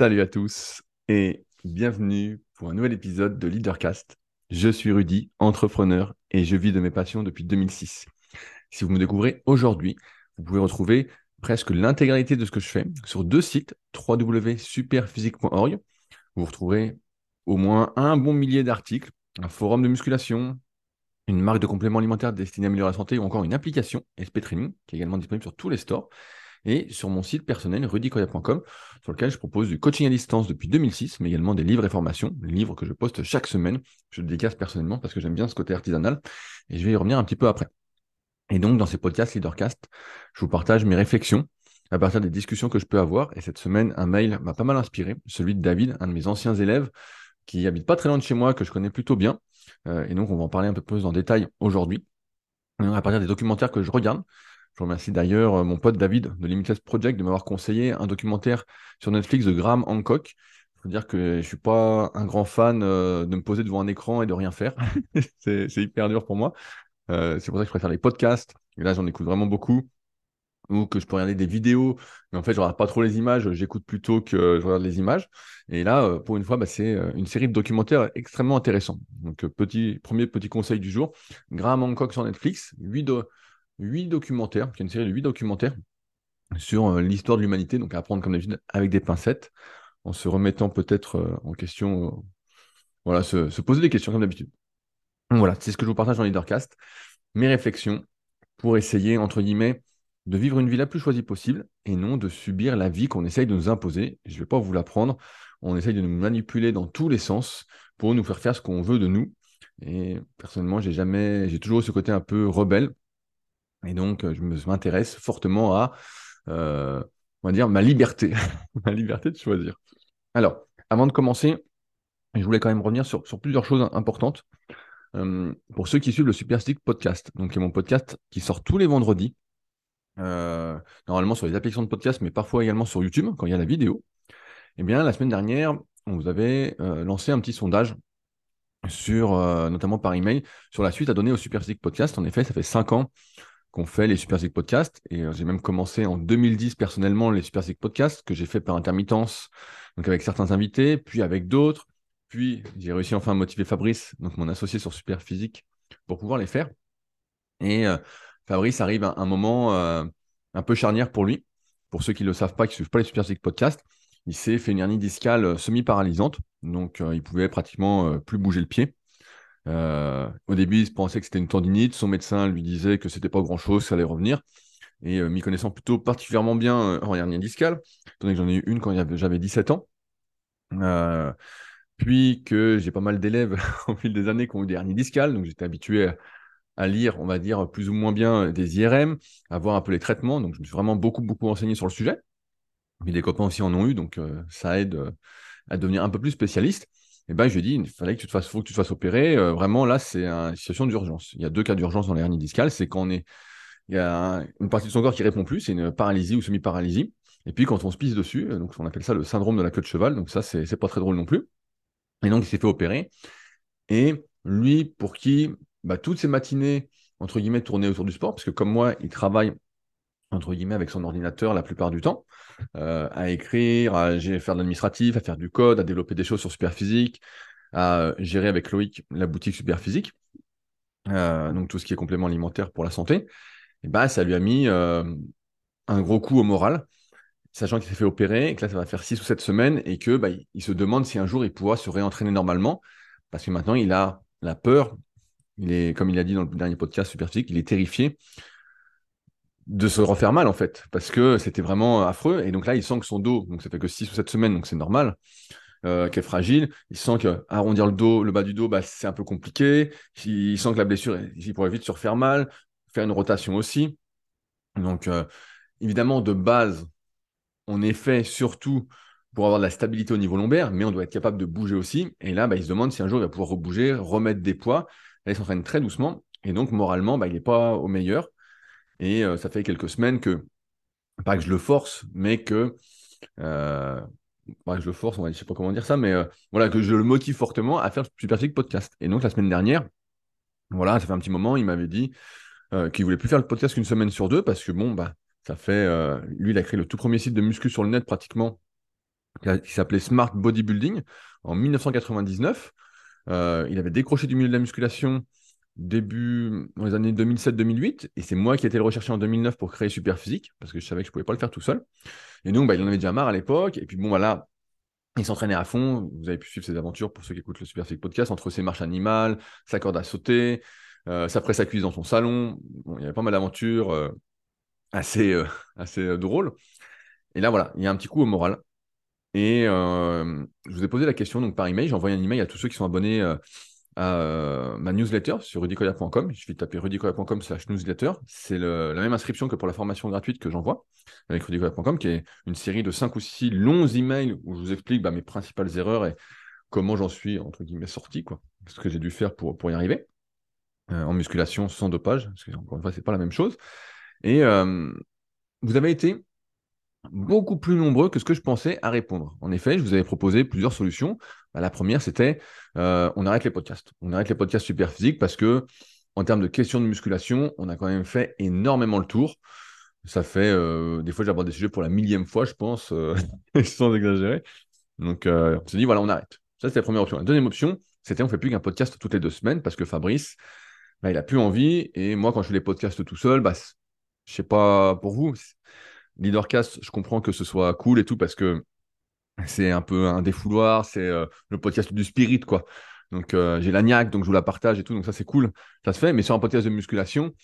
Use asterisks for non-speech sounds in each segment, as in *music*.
Salut à tous et bienvenue pour un nouvel épisode de Leadercast. Je suis Rudy, entrepreneur et je vis de mes passions depuis 2006. Si vous me découvrez aujourd'hui, vous pouvez retrouver presque l'intégralité de ce que je fais sur deux sites, www.superphysique.org. Vous retrouverez au moins un bon millier d'articles, un forum de musculation, une marque de compléments alimentaires destinée à améliorer la santé ou encore une application SP Training qui est également disponible sur tous les stores et sur mon site personnel rudykoya.com sur lequel je propose du coaching à distance depuis 2006 mais également des livres et formations, livres que je poste chaque semaine. Je le dédicace personnellement parce que j'aime bien ce côté artisanal et je vais y revenir un petit peu après. Et donc dans ces podcasts Leadercast, je vous partage mes réflexions à partir des discussions que je peux avoir et cette semaine un mail m'a pas mal inspiré, celui de David, un de mes anciens élèves qui habite pas très loin de chez moi que je connais plutôt bien euh, et donc, on va en parler un peu plus en détail aujourd'hui. À partir des documentaires que je regarde, je remercie d'ailleurs euh, mon pote David de Limitless Project de m'avoir conseillé un documentaire sur Netflix de Graham Hancock. Il faut dire que je ne suis pas un grand fan euh, de me poser devant un écran et de rien faire. *laughs* c'est hyper dur pour moi. c'est pour ça que je préfère les podcasts. Et là, j'en écoute vraiment beaucoup ou que je peux regarder des vidéos, mais en fait, je regarde pas trop les images, j'écoute plutôt que je regarde les images. Et là, euh, pour une fois, bah, c'est euh, une série de documentaires extrêmement intéressants. Donc, euh, petit, premier petit conseil du jour, Graham Hancock sur Netflix, 8, documentaires, qui est une série de 8 documentaires sur l'histoire de l'humanité, donc à apprendre comme d'habitude avec des pincettes, en se remettant peut-être en question, voilà, se, se, poser des questions comme d'habitude. Voilà, c'est ce que je vous partage dans Leadercast, mes réflexions pour essayer, entre guillemets, de vivre une vie la plus choisie possible et non de subir la vie qu'on essaye de nous imposer. Je ne vais pas vous l'apprendre. On essaye de nous manipuler dans tous les sens pour nous faire faire ce qu'on veut de nous. Et personnellement, j'ai jamais, j'ai toujours eu ce côté un peu rebelle. Et donc, je m'intéresse fortement à, euh, on va dire, ma liberté, *laughs* ma liberté de choisir. Alors, avant de commencer, je voulais quand même revenir sur, plusieurs choses importantes. Euh, pour ceux qui suivent le Super Stick Podcast, donc mon podcast qui sort tous les vendredis, euh, normalement sur les applications de podcast, mais parfois également sur YouTube quand il y a la vidéo. Eh bien, la semaine dernière, on vous avait euh, lancé un petit sondage sur, euh, notamment par email, sur la suite à donner au Super Podcast. En effet, ça fait cinq ans qu'on fait les Super Podcasts et j'ai même commencé en 2010 personnellement les Super Podcasts que j'ai fait par intermittence, donc avec certains invités, puis avec d'autres. Puis j'ai réussi enfin à motiver Fabrice, donc mon associé sur Super Physique, pour pouvoir les faire. Et Fabrice arrive à un moment euh, un peu charnière pour lui. Pour ceux qui ne le savent pas, qui ne suivent pas les Super Physique Podcast, il s'est fait une hernie discale euh, semi-paralysante. Donc, euh, il pouvait pratiquement plus bouger le pied. Au début, il pensait que c'était une tendinite. Son médecin lui disait que c'était pas grand-chose, ça allait revenir. Et m'y connaissant plutôt particulièrement bien en hernie discale, étant que j'en ai eu une quand j'avais 17 ans. puis que j'ai pas mal d'élèves *laughs* au fil des années qui ont eu des hernies discales, donc j'étais habitué à, lire, on va dire, plus ou moins bien des IRM, à voir un peu les traitements. Donc, je me suis vraiment beaucoup, beaucoup renseigné sur le sujet. Mais des copains aussi en ont eu, donc euh, ça aide euh, à devenir un peu plus spécialiste. Et ben, je lui ai dit, il fallait que tu te fasses, faut que tu te fasses opérer. Euh, vraiment, là, c'est une situation d'urgence. Il y a deux cas d'urgence dans l'hernie discale. C'est quand on est, il y a une partie de son corps qui répond plus, c'est une paralysie ou semi-paralysie. Et puis, quand on se pisse dessus, donc on appelle ça le syndrome de la queue de cheval. Donc ça, c'est pas très drôle non plus. Et donc, il s'est fait opérer. Et lui, pour qui bah, toutes ces matinées, entre guillemets, tournées autour du sport, parce que comme moi, il travaille, entre guillemets, avec son ordinateur la plupart du temps, euh, à écrire, à faire de l'administratif, à faire du code, à développer des choses sur Superphysique, à gérer avec Loïc la boutique Superphysique, euh, donc tout ce qui est complément alimentaire pour la santé, et bah, ça lui a mis euh, un gros coup au moral, sachant qu'il s'est fait opérer, et que là, ça va faire 6 ou 7 semaines, et que bah, il se demande si un jour il pourra se réentraîner normalement, parce que maintenant, il a la peur. Il est, comme il a dit dans le dernier podcast Super Physique, il est terrifié de se refaire mal en fait, parce que c'était vraiment affreux. Et donc là, il sent que son dos, donc ça fait que 6 ou 7 semaines, donc c'est normal, euh, est fragile. Il sent que arrondir le dos, le bas du dos, bah, c'est un peu compliqué. Il sent que la blessure, il pourrait vite se refaire mal, faire une rotation aussi. Donc euh, évidemment, de base, on est fait surtout pour avoir de la stabilité au niveau lombaire, mais on doit être capable de bouger aussi. Et là, bah, il se demande si un jour il va pouvoir rebouger, remettre des poids. Là, il s'entraîne très doucement. Et donc, moralement, bah, il n'est pas au meilleur. Et euh, ça fait quelques semaines que, pas que je le force, mais que. Euh, que je le force, je sais pas comment dire ça, mais euh, voilà, que je le motive fortement à faire Super Physique Podcast. Et donc, la semaine dernière, voilà, ça fait un petit moment, il m'avait dit euh, qu'il voulait plus faire le podcast qu'une semaine sur deux parce que, bon, bah, ça fait. lui, il a créé le tout premier site de muscu sur le net pratiquement qui s'appelait Smart Bodybuilding en 1999. Euh, il avait décroché du milieu de la musculation début dans les années 2007-2008 et c'est moi qui ai été le rechercher en 2009 pour créer Superphysique parce que je savais que je pouvais pas le faire tout seul. Et donc bah, il en avait déjà marre à l'époque et puis bon voilà, il s'entraînait à fond. Vous avez pu suivre ses aventures pour ceux qui écoutent le Superphysique podcast entre ses marches animales, sa corde à sauter, euh, sa presse à cuisse dans son salon. Bon, il y avait pas mal d'aventures euh, assez, euh, assez drôles. Et là voilà, il y a un petit coup au moral. Et je vous ai posé la question donc par email. J'ai envoyé un email à tous ceux qui sont abonnés à euh, ma newsletter sur rudicoya.com. Il suffit de taper rudicoya.com slash newsletter. C'est la même inscription que pour la formation gratuite que j'envoie avec rudicoya.com, qui est une série de 5 ou 6 longs emails où je vous explique bah, mes principales erreurs et comment j'en suis, entre guillemets, sorti, quoi. Ce que j'ai dû faire pour, y arriver. Euh, en musculation sans dopage, parce que encore une fois, c'est pas la même chose. Et euh, vous avez été beaucoup plus nombreux que ce que je pensais à répondre. En effet, je vous avais proposé plusieurs solutions. Bah, la première, c'était euh, on arrête les podcasts. On arrête les podcasts super physiques parce que en termes de questions de musculation, on a quand même fait énormément le tour. Ça fait euh, des fois j'aborde des sujets pour la millième fois, je pense, euh, *laughs* sans exagérer. Donc on s'est dit voilà, on arrête. Ça c'était la première option. La deuxième option, c'était on fait plus qu'un podcast toutes les deux semaines parce que Fabrice, bah, il a plus envie et moi quand je fais les podcasts tout seul, bah je sais pas pour vous, Leadercast, je comprends que ce soit cool et tout parce que c'est un peu un défouloir, c'est euh, le podcast du spirit, quoi. Donc euh, j'ai la niaque, donc je vous la partage et tout, donc ça c'est cool, ça se fait. Mais sur un podcast de musculation,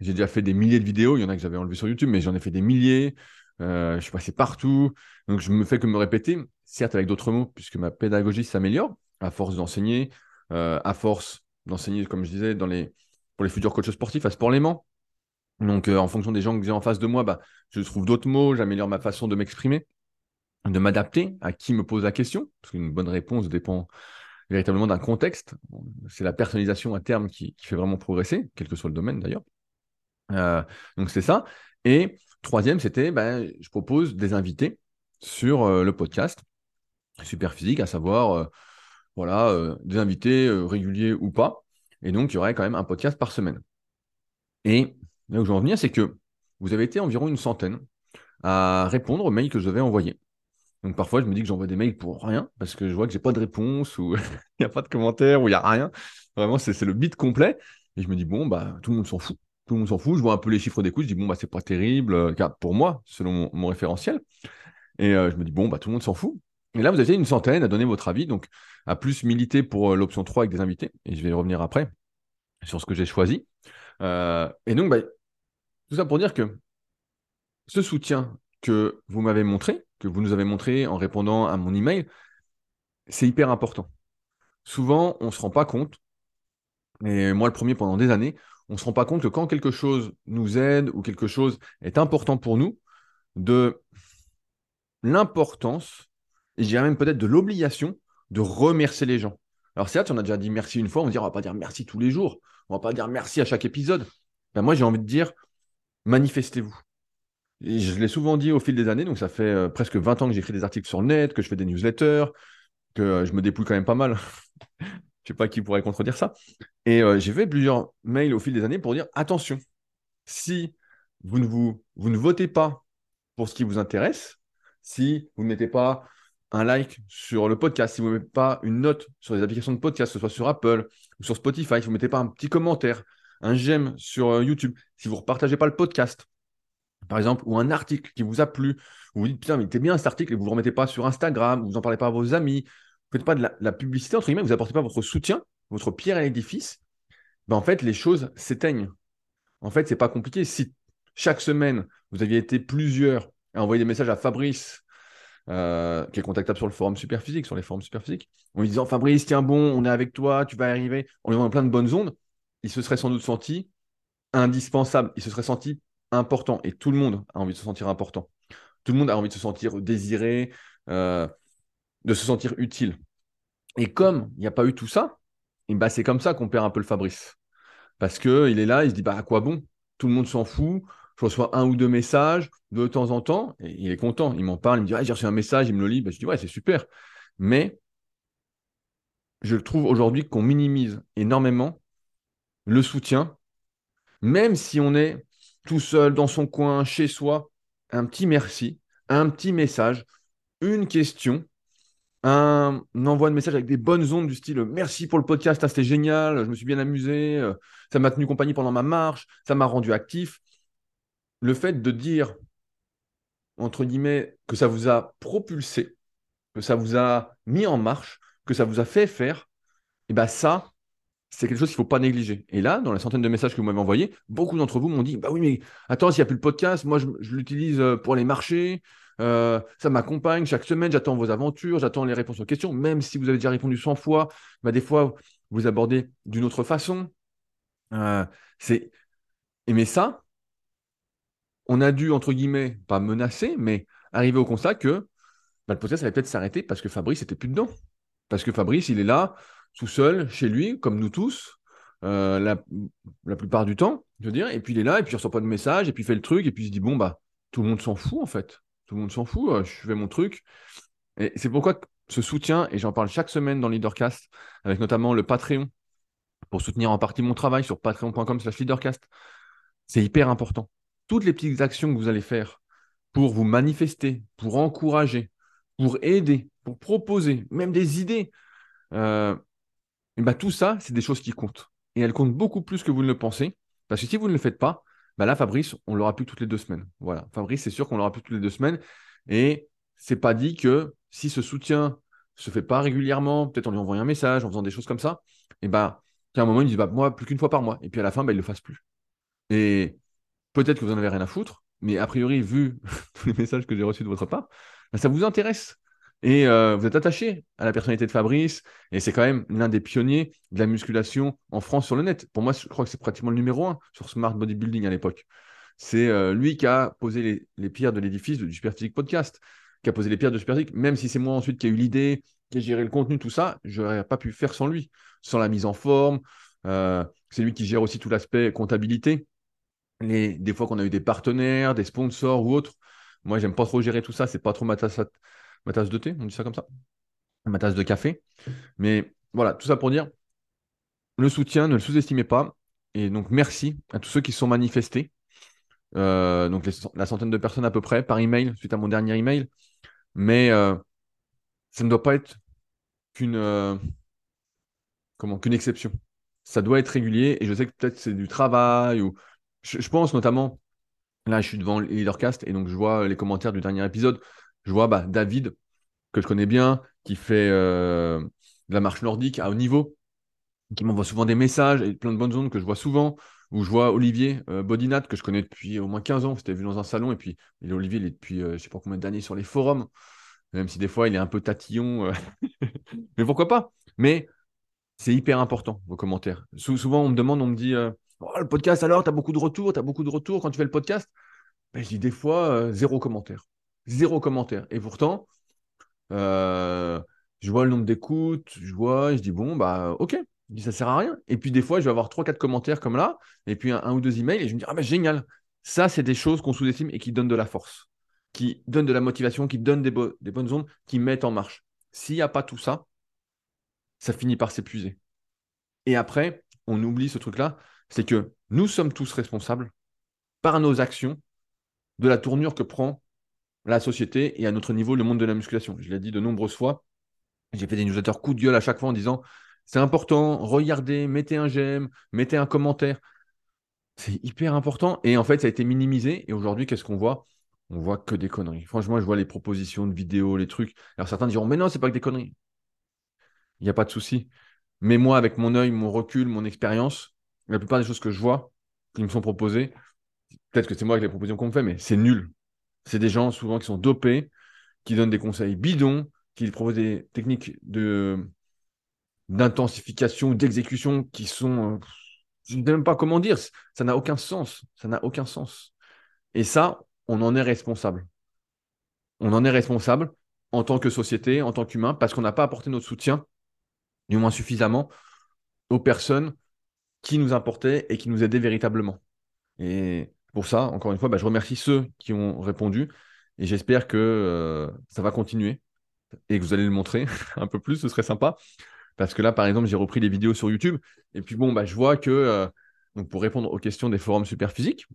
j'ai déjà fait des milliers de vidéos, il y en a que j'avais enlevé sur YouTube, mais j'en ai fait des milliers, euh, je suis passé partout, donc je me fais que me répéter, certes avec d'autres mots, puisque ma pédagogie s'améliore à force d'enseigner, à force d'enseigner, comme je disais, dans les, pour les futurs coachs sportifs à Sport Léman, donc, euh, en fonction des gens que j'ai en face de moi, bah, je trouve d'autres mots, j'améliore ma façon de m'exprimer, de m'adapter à qui me pose la question, parce qu'une bonne réponse dépend véritablement d'un contexte. C'est la personnalisation à terme qui, fait vraiment progresser, quel que soit le domaine d'ailleurs. Euh, donc, c'est ça. Et troisième, c'était, bah, je propose des invités sur euh, le podcast Super Physique, à savoir, voilà, des invités réguliers ou pas. Et donc, il y aurait quand même un podcast par semaine. Et Là où je veux en venir, c'est que vous avez été environ une centaine à répondre aux mails que je devais envoyer. Donc parfois, je me dis que j'envoie des mails pour rien, parce que je vois que j'ai pas de réponse, ou *laughs* il n'y a pas de commentaire, ou il n'y a rien. Vraiment, c'est le bit complet. Et je me dis, bon, bah, tout le monde s'en fout. Tout le monde s'en fout. Je vois un peu les chiffres d'écoute. Je dis, bon, bah, c'est pas terrible, euh, pour moi, selon mon, référentiel. Et euh, je me dis, bon, bah, tout le monde s'en fout. Et là, vous avez une centaine à donner votre avis, donc à plus militer pour euh, l'option 3 avec des invités. Et je vais y revenir après sur ce que j'ai choisi. et donc, bah, tout ça pour dire que ce soutien que vous m'avez montré, que vous nous avez montré en répondant à mon email, c'est hyper important. Souvent, on ne se rend pas compte, et moi le premier pendant des années, on ne se rend pas compte que quand quelque chose nous aide ou quelque chose est important pour nous, de l'importance, et je dirais même peut-être de l'obligation de remercier les gens. Alors certes, on a déjà dit merci une fois, on va dire on va pas dire merci tous les jours, on va pas dire merci à chaque épisode. Ben moi j'ai envie de dire manifestez-vous. je l'ai souvent dit au fil des années, donc ça fait euh, presque 20 ans que j'écris des articles sur le net, que je fais des newsletters, que euh, je me dépouille quand même pas mal. *laughs* je sais pas qui pourrait contredire ça. Et euh, j'ai fait plusieurs mails au fil des années pour dire attention, si vous ne, vous, vous ne votez pas pour ce qui vous intéresse, si vous ne mettez pas un like sur le podcast, si vous ne mettez pas une note sur les applications de podcast, que ce soit sur Apple ou sur Spotify, si vous ne mettez pas un petit commentaire, un j'aime sur euh, YouTube, si vous ne repartagez pas le podcast, par exemple, ou un article qui vous a plu, vous vous dites putain, mais était bien cet article et vous ne le remettez pas sur Instagram, vous n'en parlez pas à vos amis, vous ne faites pas de la, publicité, entre guillemets, vous n'apportez pas votre soutien, votre pierre à l'édifice, ben en fait, les choses s'éteignent. En fait, c'est pas compliqué. Si chaque semaine, vous aviez été plusieurs à envoyer des messages à Fabrice, euh, qui est contactable sur le forum Superphysique, sur les forums Superphysique, en lui disant Fabrice, tiens bon, on est avec toi, tu vas arriver, on lui envoie plein de bonnes ondes, il se serait sans doute senti indispensable, il se serait senti important. Et tout le monde a envie de se sentir important. Tout le monde a envie de se sentir désiré, euh, de se sentir utile. Et comme il n'y a pas eu tout ça, bah c'est comme ça qu'on perd un peu le Fabrice. Parce qu'il est là, il se dit bah, à quoi bon? Tout le monde s'en fout. Je reçois un ou deux messages de temps en temps, et il est content. Il m'en parle, il me dit ah, j'ai reçu un message, il me le lit. Bah, je dis ouais, c'est super. Mais je trouve aujourd'hui qu'on minimise énormément le soutien, même si on est tout seul dans son coin, chez soi, un petit merci, un petit message, une question, un, envoi de message avec des bonnes ondes du style merci pour le podcast, c'était génial, je me suis bien amusé, euh, ça m'a tenu compagnie pendant ma marche, ça m'a rendu actif. Le fait de dire, entre guillemets, que ça vous a propulsé, que ça vous a mis en marche, que ça vous a fait faire, et bien ça, c'est quelque chose qu'il ne faut pas négliger. Et là, dans la centaine de messages que vous m'avez envoyés, beaucoup d'entre vous m'ont dit Bah oui, mais attends, s'il n'y a plus de podcast, moi je, l'utilise euh, pour les marchés, euh, ça m'accompagne chaque semaine, j'attends vos aventures, j'attends les réponses aux questions, même si vous avez déjà répondu 100 fois, bah, des fois, vous abordez d'une autre façon. Euh, c'est... Mais ça, on a dû, entre guillemets, pas menacer, mais arriver au constat que bah, le podcast allait peut-être s'arrêter parce que Fabrice n'était plus dedans. Parce que Fabrice, il est là, tout seul, chez lui, comme nous tous, euh, la, plupart du temps, je veux dire, et puis il est là, et puis il reçoit pas de message, et puis il fait le truc, et puis il se dit, bon, bah, tout le monde s'en fout, en fait. Tout le monde s'en fout, euh, je fais mon truc. Et c'est pourquoi ce soutien, et j'en parle chaque semaine dans Leadercast, avec notamment le Patreon, pour soutenir en partie mon travail sur patreon.com slash leadercast, c'est hyper important. Toutes les petites actions que vous allez faire pour vous manifester, pour encourager, pour aider, pour proposer, même des idées, euh, et bah, tout ça, c'est des choses qui comptent. Et elles comptent beaucoup plus que vous ne le pensez. Parce que si vous ne le faites pas, bah là, Fabrice, on l'aura plus toutes les deux semaines. Voilà. Fabrice, c'est sûr qu'on l'aura plus toutes les deux semaines. Et c'est pas dit que si ce soutien se fait pas régulièrement, peut-être en lui envoyant un message, en faisant des choses comme ça, et bah, qu'à un moment, il dit, bah, moi, plus qu'une fois par mois. Et puis à la fin, bah, il le fasse plus. Et peut-être que vous en avez rien à foutre, mais a priori, vu *laughs* tous les messages que j'ai reçus de votre part, ça vous intéresse. Et euh, vous êtes attaché à la personnalité de Fabrice, et c'est quand même l'un des pionniers de la musculation en France sur le net. Pour moi, je crois que c'est pratiquement le numéro un sur Smart Bodybuilding à l'époque. C'est euh, lui qui a posé les, pierres de l'édifice du Superphysique Podcast, qui a posé les pierres de Superphysique, même si c'est moi ensuite qui ai eu l'idée, qui a géré le contenu, tout ça, je n'aurais pas pu faire sans lui, sans la mise en forme. Euh, c'est lui qui gère aussi tout l'aspect comptabilité. Les, des fois qu'on a eu des partenaires, des sponsors ou autres. Moi, j'aime pas trop gérer tout ça, c'est pas trop ma tasse, ma tasse de thé, on dit ça comme ça, ma tasse de café. Mais voilà, tout ça pour dire, le soutien, ne le sous-estimez pas. Et donc, merci à tous ceux qui se sont manifestés. Euh, donc, la centaine de personnes à peu près par email, suite à mon dernier email. Mais euh, ça ne doit pas être qu'une euh, qu'une exception. Ça doit être régulier. Et je sais que peut-être c'est du travail. ou je, je, pense notamment, là, je suis devant Leadercast et donc je vois les commentaires du dernier épisode je vois bah, David, que je connais bien, qui fait euh, de la marche nordique à haut niveau, qui m'envoie souvent des messages et plein de bonnes ondes que je vois souvent. Ou je vois Olivier euh, Bodinat, que je connais depuis au moins 15 ans. C'était vu dans un salon. Et puis, Olivier, il est depuis euh, je ne sais pas combien d'années sur les forums. Même si des fois, il est un peu tatillon. *laughs* Mais pourquoi pas? Mais c'est hyper important, vos commentaires. souvent, on me demande, on me dit oh, le podcast, alors, tu as beaucoup de retours, tu as beaucoup de retours quand tu fais le podcast? Ben, je dis des fois, zéro commentaire. Zéro commentaire. Et pourtant, euh, je vois le nombre d'écoutes, je vois, je dis bon, bah ok, je dis ça sert à rien. Et puis des fois, je vais avoir trois, quatre commentaires comme là, et puis un, ou deux emails, et je me dis ah bah génial. Ça, c'est des choses qu'on sous-estime et qui donnent de la force, qui donnent de la motivation, qui donnent des, des bonnes ondes, qui mettent en marche. S'il n'y a pas tout ça, ça finit par s'épuiser. Et après, on oublie ce truc-là, c'est que nous sommes tous responsables par nos actions de la tournure que prend la société et à notre niveau le monde de la musculation. Je l'ai dit de nombreuses fois. J'ai fait des newsletters coup de gueule à chaque fois en disant c'est important, regardez, mettez un j'aime, mettez un commentaire. C'est hyper important. Et en fait, ça a été minimisé. Et aujourd'hui, qu'est-ce qu'on voit? On voit que des conneries. Franchement, je vois les propositions de vidéos, les trucs. Alors certains diront mais non, c'est pas que des conneries. Il n'y a pas de souci. Mais moi, avec mon œil, mon recul, mon expérience, la plupart des choses que je vois, qui me sont proposées, peut-être que c'est moi avec les propositions qu'on me fait, mais c'est nul. C'est des gens souvent qui sont dopés, qui donnent des conseils bidons, qui proposent des techniques de d'intensification ou d'exécution qui sont euh, je ne sais même pas comment dire, ça n'a aucun sens, ça n'a aucun sens. Et ça, on en est responsable. On en est responsable en tant que société, en tant qu'humain, parce qu'on n'a pas apporté notre soutien, du moins suffisamment, aux personnes qui nous importaient et qui nous aidaient véritablement. Et pour ça, encore une fois, bah, je remercie ceux qui ont répondu et j'espère que euh, ça va continuer et que vous allez le montrer *laughs* un peu plus, ce serait sympa. Parce que là, par exemple, j'ai repris les vidéos sur YouTube et puis bon, bah, je vois que, euh, pour répondre aux questions des forums super physiques,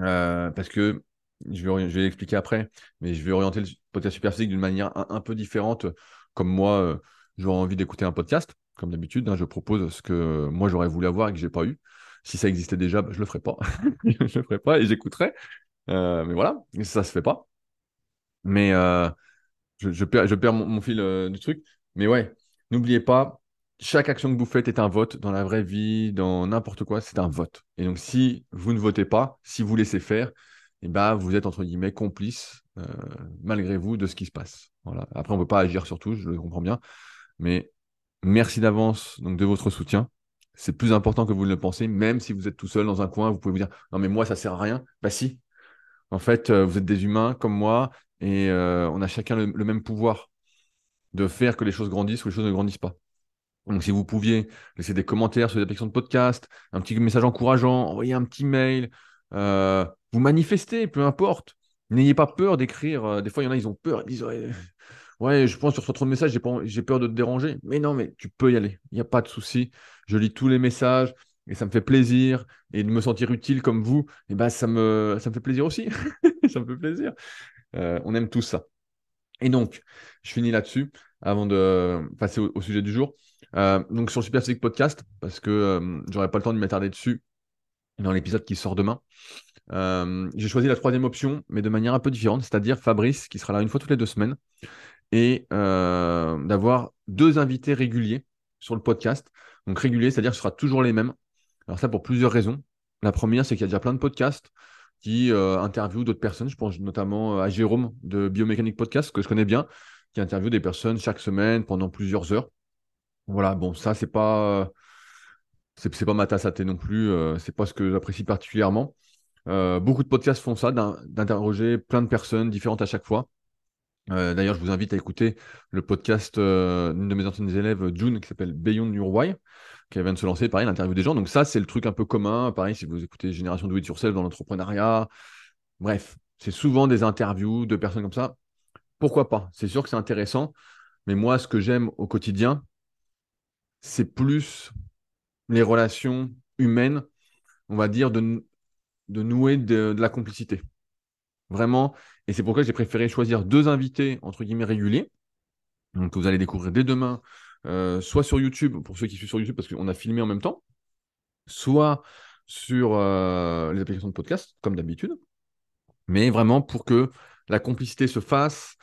euh, parce que je vais, je l'expliquer après, mais je vais orienter le podcast super physique d'une manière un, peu différente. Comme moi, j'aurais envie d'écouter un podcast, comme d'habitude, hein, je propose ce que moi j'aurais voulu avoir et que j'ai pas eu. Si ça existait déjà, bah, je le ferais pas. *laughs* je le ferais pas et j'écouterais. Euh, mais voilà, ça se fait pas. Mais euh, je, perds, mon, fil du truc. Mais ouais, n'oubliez pas, chaque action que vous faites est un vote dans la vraie vie, dans n'importe quoi, c'est un vote. Et donc, si vous ne votez pas, si vous laissez faire, eh ben, vous êtes entre guillemets complice, euh, malgré vous, de ce qui se passe. Après, on ne peut pas agir sur tout, je le comprends bien. Mais merci d'avance de votre soutien. C'est plus important que vous ne le pensez, même si vous êtes tout seul dans un coin, vous pouvez vous dire Non, mais moi, ça ne sert à rien. Bah, si. En fait, euh, vous êtes des humains comme moi et euh, on a chacun le même pouvoir de faire que les choses grandissent ou les choses ne grandissent pas. Donc, si vous pouviez laisser des commentaires sur les applications de podcast, un petit message encourageant, envoyer un petit mail, euh, vous manifester, peu importe. N'ayez pas peur d'écrire. Des fois, il y en a, ils ont peur. Ils disent ouais, je pense sur trop de messages, j'ai, peur de te déranger. Mais non, mais tu peux y aller. Il n'y a pas de souci. Je lis tous les messages et ça me fait plaisir. Et de me sentir utile comme vous, et eh ben, ça, me, ça me fait plaisir aussi. *laughs* ça me fait plaisir. Euh, on aime tout ça. Et donc, je finis là-dessus avant de passer au, sujet du jour. Euh, donc, sur le Super Physique Podcast, parce que euh, j'aurais pas le temps de m'attarder dessus dans l'épisode qui sort demain. Euh, j'ai choisi la troisième option, mais de manière un peu différente, c'est-à-dire Fabrice, qui sera là une fois toutes les deux semaines, et d'avoir deux invités réguliers sur le podcast. Donc, réguliers, c'est-à-dire que ce sera toujours les mêmes. Alors, ça pour plusieurs raisons. La première, c'est qu'il y a déjà plein de podcasts qui euh, interviewe d'autres personnes. Je pense notamment euh, à Jérôme de Biomécanique Podcast, que je connais bien, qui interviewe des personnes chaque semaine pendant plusieurs heures. Voilà, bon, ça, c'est pas. C'est pas ma tasse à thé non plus, euh, c'est pas ce que j'apprécie particulièrement. beaucoup de podcasts font ça, d'interroger plein de personnes différentes à chaque fois. D'ailleurs, je vous invite à écouter le podcast d'une de mes anciennes élèves, June, qui s'appelle Beyond Why, qui vient de se lancer, pareil, l'interview des gens. Donc ça, c'est le truc un peu commun. Pareil, si vous écoutez Génération Do It Yourself dans l'entrepreneuriat. Bref, c'est souvent des interviews de personnes comme ça. Pourquoi pas? C'est sûr que c'est intéressant. Mais moi, ce que j'aime au quotidien, c'est plus les relations humaines, on va dire, de, nouer de la complicité. Vraiment. Et c'est pourquoi j'ai préféré choisir deux invités, entre guillemets, réguliers. Donc, que vous allez découvrir dès demain euh, soit sur YouTube, pour ceux qui suivent sur YouTube, parce qu'on a filmé en même temps, soit sur euh, les applications de podcast, comme d'habitude, mais vraiment pour que la complicité se fasse,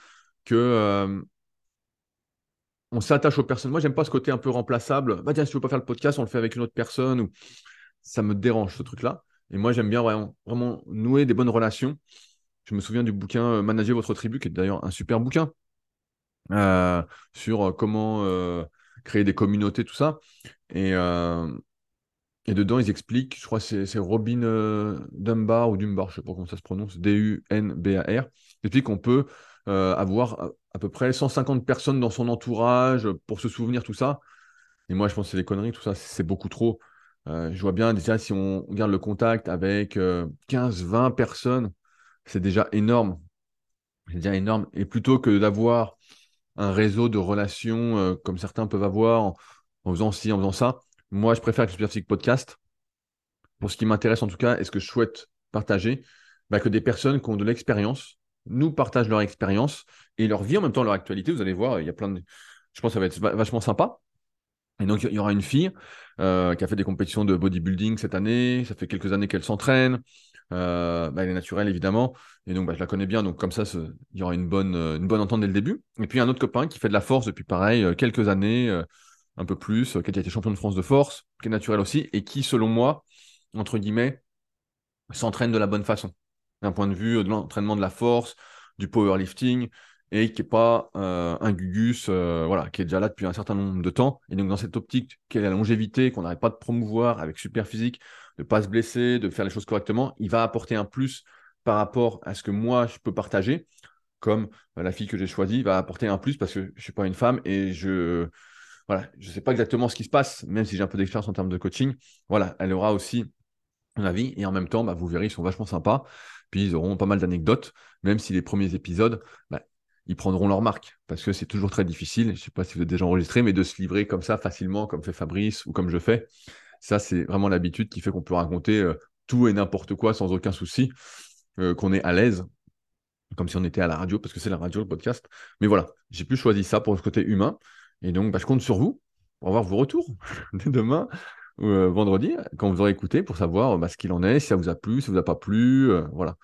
que euh, on s'attache aux personnes. Moi, j'aime pas ce côté un peu remplaçable. Bah tiens, si tu veux pas faire le podcast, on le fait avec une autre personne. Ou... Ça me dérange ce truc-là. Et moi, j'aime bien vraiment, vraiment nouer des bonnes relations. Je me souviens du bouquin Manager votre tribu, qui est d'ailleurs un super bouquin. Euh, sur euh, comment euh, créer des communautés, tout ça. Et, dedans, ils expliquent, je crois que c'est Robin Dunbar ou Dunbar, je ne sais pas comment ça se prononce, D-U-N-B-A-R. Il explique qu'on peut avoir à, peu près 150 personnes dans son entourage pour se souvenir, tout ça. Et moi, je pense que c'est des conneries, tout ça, c'est beaucoup trop. je vois bien déjà si on garde le contact avec 15-20 personnes, c'est déjà énorme. C'est déjà énorme. Et plutôt que d'avoir un réseau de relations euh, comme certains peuvent avoir en, faisant ci, en faisant ça. Moi, je préfère que le Podcast, pour ce qui m'intéresse en tout cas, et ce que je souhaite partager, bah, que des personnes qui ont de l'expérience nous partagent leur expérience et leur vie en même temps, leur actualité. Vous allez voir, il y a plein de. Je pense que ça va être vachement sympa. Et donc, il y aura une fille euh, qui a fait des compétitions de bodybuilding cette année. Ça fait quelques années qu'elle s'entraîne. Euh, bah, elle est naturelle, évidemment. Et donc, bah, je la connais bien. Donc, comme ça, il y aura une bonne, euh, une bonne entente dès le début. Et puis, un autre copain qui fait de la force depuis, pareil, euh, quelques années, un peu plus, qui a été champion de France de force, qui est naturel aussi, et qui, selon moi, entre guillemets, s'entraîne de la bonne façon. D'un point de vue de l'entraînement de la force, du powerlifting, et qui n'est pas un gugus, voilà, qui est déjà là depuis un certain nombre de temps. Et donc, dans cette optique, quelle est la longévité, qu'on n'arrête pas de promouvoir avec super physique, de ne pas se blesser, de faire les choses correctement, il va apporter un plus par rapport à ce que moi je peux partager, comme la fille que j'ai choisie va apporter un plus parce que je ne suis pas une femme et je voilà, je sais pas exactement ce qui se passe, même si j'ai un peu d'expérience en termes de coaching. Voilà, elle aura aussi un avis et en même temps, bah, vous verrez, ils sont vachement sympas. Puis ils auront pas mal d'anecdotes, même si les premiers épisodes, bah, ils prendront leur marque parce que c'est toujours très difficile. Je ne sais pas si vous êtes déjà enregistré, mais de se livrer comme ça facilement, comme fait Fabrice ou comme je fais, ça, c'est vraiment l'habitude qui fait qu'on peut raconter euh, tout et n'importe quoi sans aucun souci. qu'on est à l'aise, comme si on était à la radio, parce que c'est la radio, le podcast. Mais voilà, j'ai plus choisi ça pour ce côté humain. Et donc, bah, je compte sur vous pour avoir vos retours *laughs* dès demain ou vendredi, quand vous aurez écouté, pour savoir bah, ce qu'il en est, si ça vous a plu, si ça vous a pas plu. voilà.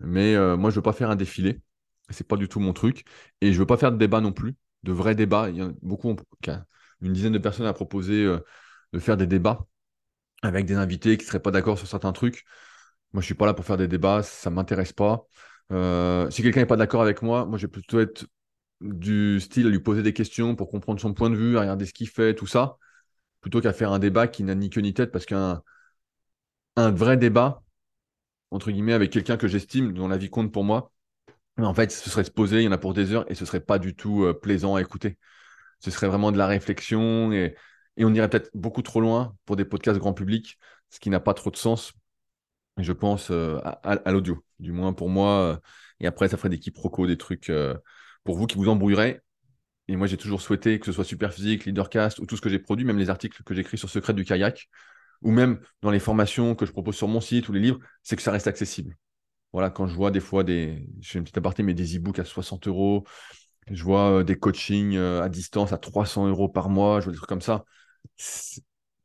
Mais moi, je veux pas faire un défilé. C'est pas du tout mon truc. Et je veux pas faire de débat non plus, de vrais débats. Il y a beaucoup, une dizaine de personnes à proposer de faire des débats avec des invités qui ne seraient pas d'accord sur certains trucs. Moi, je ne suis pas là pour faire des débats, ça ne m'intéresse pas. Euh, si quelqu'un n'est pas d'accord avec moi, moi, je vais plutôt être du style à lui poser des questions pour comprendre son point de vue, à regarder ce qu'il fait, tout ça, plutôt qu'à faire un débat qui n'a ni queue ni tête, parce qu'un un vrai débat, entre guillemets, avec quelqu'un que j'estime, dont la vie compte pour moi, en fait, ce serait se poser, il y en a pour des heures, et ce serait pas du tout euh, plaisant à écouter. Ce serait vraiment de la réflexion, et et on irait peut-être beaucoup trop loin pour des podcasts grand public, ce qui n'a pas trop de sens, je pense, euh, à, l'audio. Du moins pour moi. Euh, et après, ça ferait des quiproquos, des trucs euh, pour vous qui vous embrouilleraient. Et moi, j'ai toujours souhaité que ce soit Superphysique, Leadercast ou tout ce que j'ai produit, même les articles que j'écris sur Secret du kayak, ou même dans les formations que je propose sur mon site ou les livres, c'est que ça reste accessible. Voilà, quand je vois des fois des, je fais une petite aparté, mais des e-books à 60 euros, je vois des coachings à distance à 300 euros par mois, je vois des trucs comme ça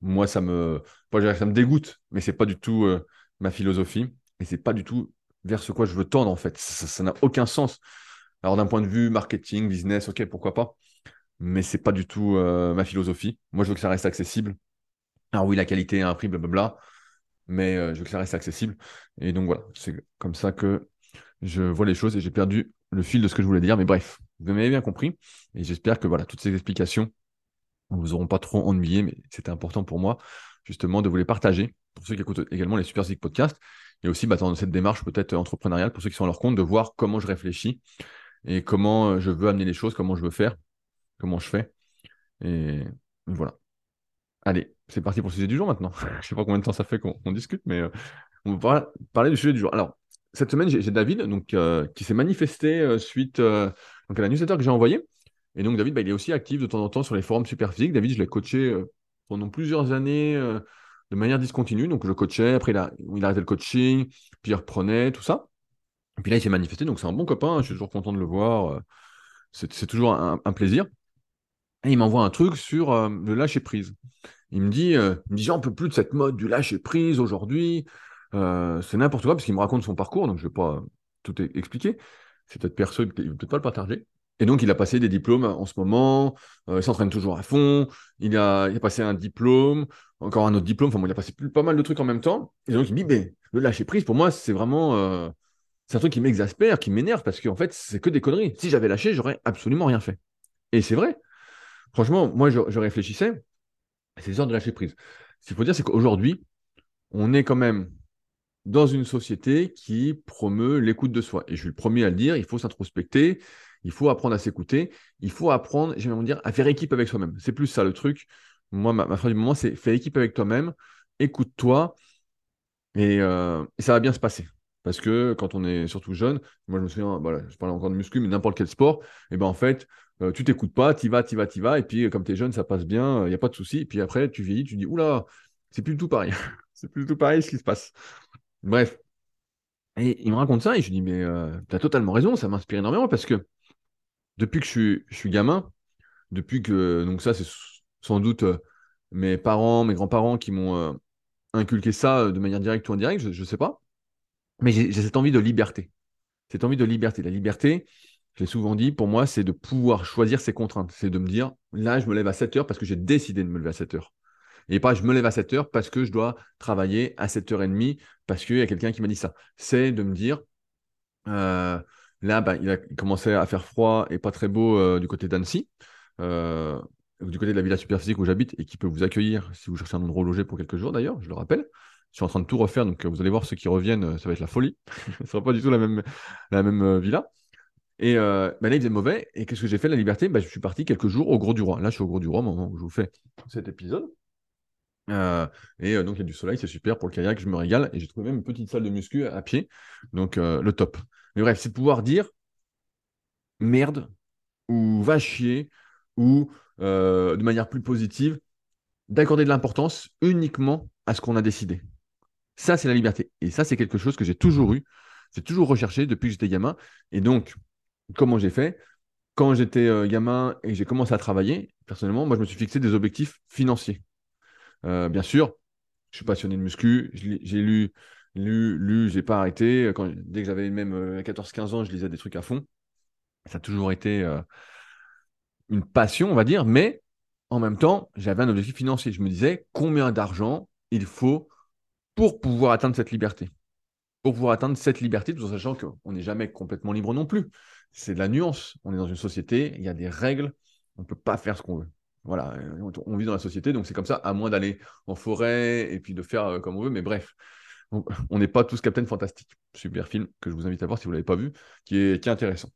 moi, ça me, ça me dégoûte, mais c'est pas du tout euh, ma philosophie et c'est pas du tout vers ce quoi je veux tendre en fait. Ça n'a aucun sens. Alors d'un point de vue marketing, business, ok, pourquoi pas, mais c'est pas du tout euh, ma philosophie. Moi, je veux que ça reste accessible. Alors oui, la qualité a un prix, blablabla, mais euh, je veux que ça reste accessible. Et donc voilà, c'est comme ça que je vois les choses et j'ai perdu le fil de ce que je voulais dire. Mais bref, vous m'avez bien compris et j'espère que voilà, toutes ces explications ne vous auront pas trop ennuyé, mais c'était important pour moi justement de vous les partager. Pour ceux qui écoutent également les Super Zik Podcasts, et aussi bah, dans cette démarche peut-être entrepreneuriale, pour ceux qui sont à leur compte, de voir comment je réfléchis et comment euh, je veux amener les choses, comment je veux faire, comment je fais. Et voilà. Allez, c'est parti pour le sujet du jour maintenant. *laughs* je ne sais pas combien de temps ça fait qu'on discute, mais euh, on va parler du sujet du jour. Alors, cette semaine, j'ai David donc, euh, qui s'est manifesté suite à la newsletter que j'ai envoyée. Et donc, David, bah, il est aussi actif de temps en temps sur les forums Superphysique. David, je l'ai coaché euh, pendant plusieurs années euh, de manière discontinue. Donc, je coachais. Après, il a, arrêté le coaching. Puis, il reprenait, tout ça. Et puis là, il s'est manifesté. Donc, c'est un bon copain. Je suis toujours content de le voir. Euh, c'est toujours un, plaisir. Et il m'envoie un truc sur le lâcher prise. Il me dit, il me dit, j'en peux plus de cette mode du lâcher prise aujourd'hui. c'est n'importe quoi parce qu'il me raconte son parcours. Donc, je ne vais pas tout expliquer. C'est peut-être perso, il ne veut peut-être pas le partager. Et donc, il a passé des diplômes en ce moment, euh, il s'entraîne toujours à fond, il a, passé un diplôme, encore un autre diplôme, enfin, bon, il a passé pas mal de trucs en même temps. Et donc, il me dit, mais le lâcher prise, pour moi, c'est vraiment. Euh, c'est un truc qui m'exaspère, qui m'énerve, parce qu'en fait, c'est que des conneries. Si j'avais lâché, j'aurais absolument rien fait. Et c'est vrai. Franchement, moi, je, réfléchissais à ces heures de lâcher prise. Ce qu'il faut dire, c'est qu'aujourd'hui, on est quand même dans une société qui promeut l'écoute de soi. Et je suis le premier à le dire, il faut s'introspecter, il faut apprendre à s'écouter. Il faut apprendre, j'aimerais dire, à faire équipe avec soi-même. C'est plus ça le truc. Moi, ma, phrase du moment, c'est fais équipe avec toi-même, écoute-toi euh, et, ça va bien se passer. Parce que quand on est surtout jeune, moi je me souviens, voilà, je parle encore de muscu, mais n'importe quel sport, et eh ben en fait, euh, tu t'écoutes pas, tu vas, tu vas, tu vas, et puis comme tu es jeune, ça passe bien, il n'y a pas de souci. Et puis après, tu vieillis, tu dis, oula, c'est plus du tout pareil. *laughs* c'est plus du tout pareil ce qui se passe. Bref. Et il me raconte ça, et je dis, mais euh, tu as totalement raison, ça m'inspire énormément parce que depuis que je suis, gamin, depuis que, donc ça, c'est sans doute euh, mes parents, mes grands-parents qui m'ont euh, inculqué ça euh, de manière directe ou indirecte, je ne sais pas. Mais j'ai cette envie de liberté. Cette envie de liberté. La liberté, je l'ai souvent dit, pour moi, c'est de pouvoir choisir ses contraintes. C'est de me dire, là, je me lève à 7 heures parce que j'ai décidé de me lever à 7 heures. Et pas, je me lève à 7 heures parce que je dois travailler à 7h30 parce qu'il y a quelqu'un qui m'a dit ça. C'est de me dire, Là, bah, il a commencé à faire froid et pas très beau euh, du côté d'Annecy, euh, du côté de la Villa Superphysique où j'habite et qui peut vous accueillir si vous cherchez un endroit logé pour quelques jours d'ailleurs, je le rappelle. Je suis en train de tout refaire, donc euh, vous allez voir ceux qui reviennent, ça va être la folie. *laughs* Ce ne sera pas du tout la même, la même villa. Et bah, là, il faisait mauvais. Et qu'est-ce que j'ai fait, la liberté? Bah, Je suis parti quelques jours au Gros du Roi. Là, je suis au Gros du Roi, au moment où je vous fais cet épisode. et donc, il y a du soleil, c'est super pour le kayak, je me régale. Et j'ai trouvé même une petite salle de muscu à pied. Donc, le top. Mais bref, c'est pouvoir dire merde ou va chier ou euh, de manière plus positive, d'accorder de l'importance uniquement à ce qu'on a décidé. Ça, c'est la liberté. Et ça, c'est quelque chose que j'ai toujours eu. J'ai toujours recherché depuis que j'étais gamin. Et donc, comment j'ai fait? Quand j'étais euh, gamin et j'ai commencé à travailler, personnellement, moi, je me suis fixé des objectifs financiers. Euh, bien sûr, je suis passionné de muscu. J'ai lu, lu, lu, j'ai pas arrêté. Dès que j'avais même 14-15 ans, je lisais des trucs à fond. Ça a toujours été une passion, on va dire, mais en même temps, j'avais un objectif financier. Je me disais combien d'argent il faut pour pouvoir atteindre cette liberté? Pour pouvoir atteindre cette liberté, tout en sachant qu'on n'est jamais complètement libre non plus. C'est de la nuance. On est dans une société, il y a des règles, on ne peut pas faire ce qu'on veut. Voilà, on vit dans la société, donc c'est comme ça, à moins d'aller en forêt et puis de faire euh, comme on veut, mais bref, *laughs* on n'est pas tous Captain Fantastique. Super film que je vous invite à voir si vous ne l'avez pas vu, qui est, intéressant